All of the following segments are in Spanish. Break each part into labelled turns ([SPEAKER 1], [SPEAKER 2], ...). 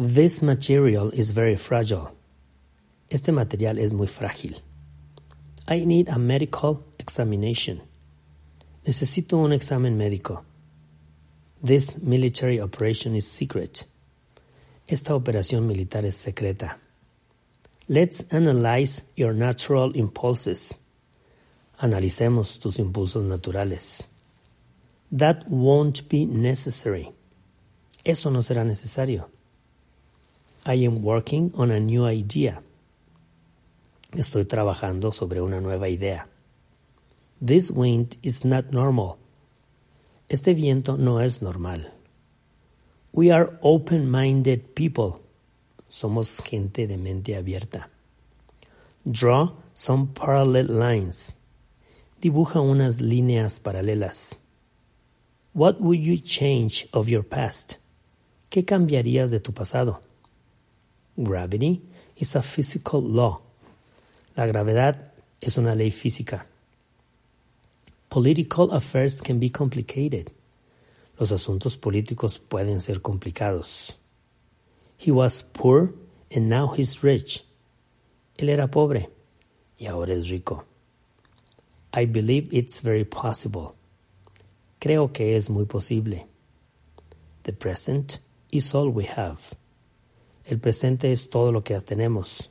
[SPEAKER 1] This material is very fragile. Este material es muy frágil. I need a medical examination. Necesito un examen médico. This military operation is secret. Esta operación militar es secreta. Let's analyze your natural impulses. Analicemos tus impulsos naturales. That won't be necessary. Eso no será necesario. I am working on a new idea. Estoy trabajando sobre una nueva idea. This wind is not normal. Este viento no es normal. We are open-minded people. Somos gente de mente abierta. Draw some parallel lines. Dibuja unas líneas paralelas. What would you change of your past? ¿Qué cambiarías de tu pasado? Gravity is a physical law. La gravedad es una ley física. Political affairs can be complicated. Los asuntos políticos pueden ser complicados. He was poor and now he's rich. Él era pobre y ahora es rico. I believe it's very possible. Creo que es muy posible. The present is all we have. El presente es todo lo que tenemos.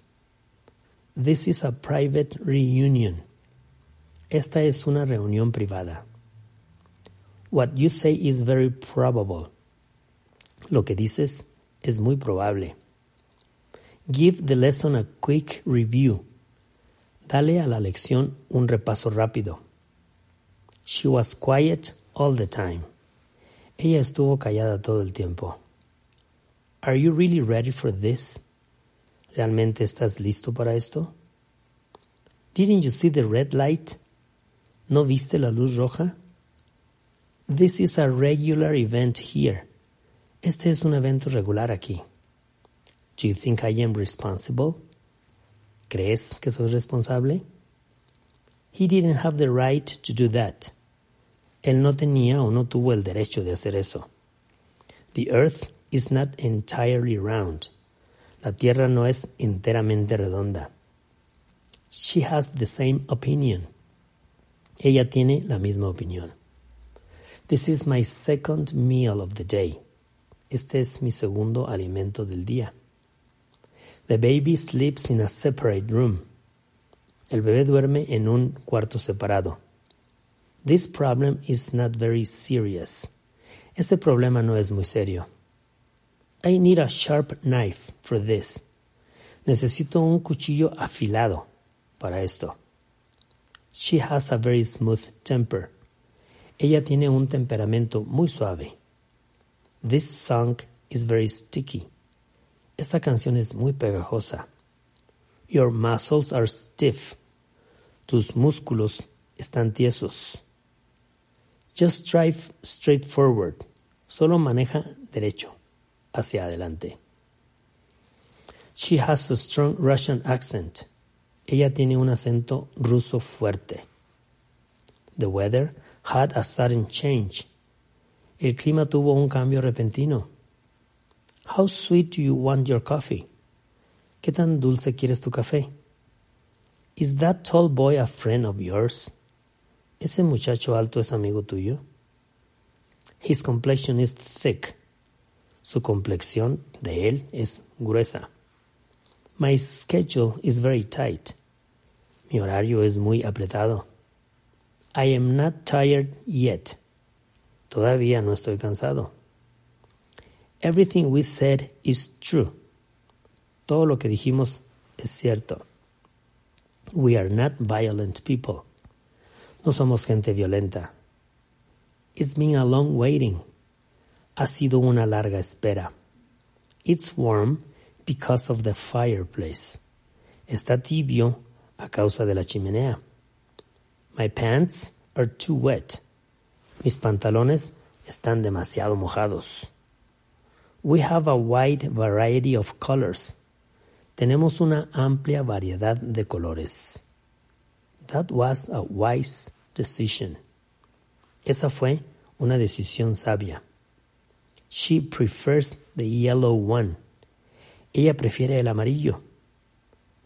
[SPEAKER 1] This is a private reunion. Esta es una reunión privada. What you say is very probable. Lo que dices es muy probable. Give the lesson a quick review. Dale a la lección un repaso rápido. She was quiet all the time. Ella estuvo callada todo el tiempo. Are you really ready for this? ¿Realmente estás listo para esto? Didn't you see the red light? ¿No viste la luz roja? This is a regular event here. Este es un evento regular aquí. Do you think I am responsible? ¿Crees que soy responsable? He didn't have the right to do that. Él no tenía o no tuvo el derecho de hacer eso. The earth is not entirely round. La tierra no es enteramente redonda. She has the same opinion. Ella tiene la misma opinión. This is my second meal of the day. Este es mi segundo alimento del día. The baby sleeps in a separate room. El bebé duerme en un cuarto separado. This problem is not very serious. Este problema no es muy serio. I need a sharp knife for this. Necesito un cuchillo afilado para esto. She has a very smooth temper. Ella tiene un temperamento muy suave. This song is very sticky. Esta canción es muy pegajosa. Your muscles are stiff. Tus músculos están tiesos. Just drive straight forward. Solo maneja derecho, hacia adelante. She has a strong Russian accent. Ella tiene un acento ruso fuerte. The weather had a sudden change. El clima tuvo un cambio repentino. How sweet do you want your coffee? ¿Qué tan dulce quieres tu café? Is that tall boy a friend of yours? ¿Ese muchacho alto es amigo tuyo? His complexion is thick. Su complexión de él es gruesa. My schedule is very tight. Mi horario es muy apretado. I am not tired yet. Todavía no estoy cansado. Everything we said is true. Todo lo que dijimos es cierto. We are not violent people. No somos gente violenta. It's been a long waiting. Ha sido una larga espera. It's warm because of the fireplace. Está tibio a causa de la chimenea. My pants are too wet. Mis pantalones están demasiado mojados. We have a wide variety of colors. Tenemos una amplia variedad de colores. That was a wise decision. Esa fue una decisión sabia. She prefers the yellow one. Ella prefiere el amarillo.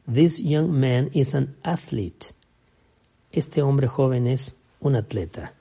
[SPEAKER 1] This young man is an athlete. Este hombre joven es un atleta.